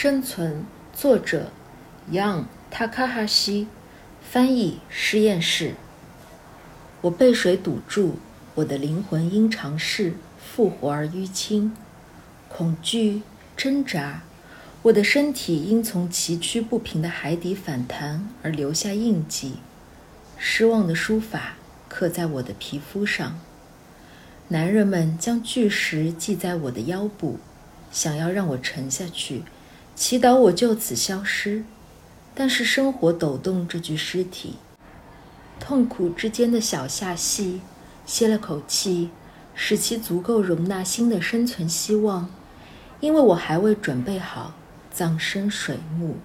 生存，作者：Young Takahashi，翻译：实验室。我被水堵住，我的灵魂因尝试复活而淤青，恐惧挣扎，我的身体因从崎岖不平的海底反弹而留下印记，失望的书法刻在我的皮肤上。男人们将巨石系在我的腰部，想要让我沉下去。祈祷我就此消失，但是生活抖动这具尸体，痛苦之间的小下戏，歇了口气，使其足够容纳新的生存希望，因为我还未准备好葬身水幕。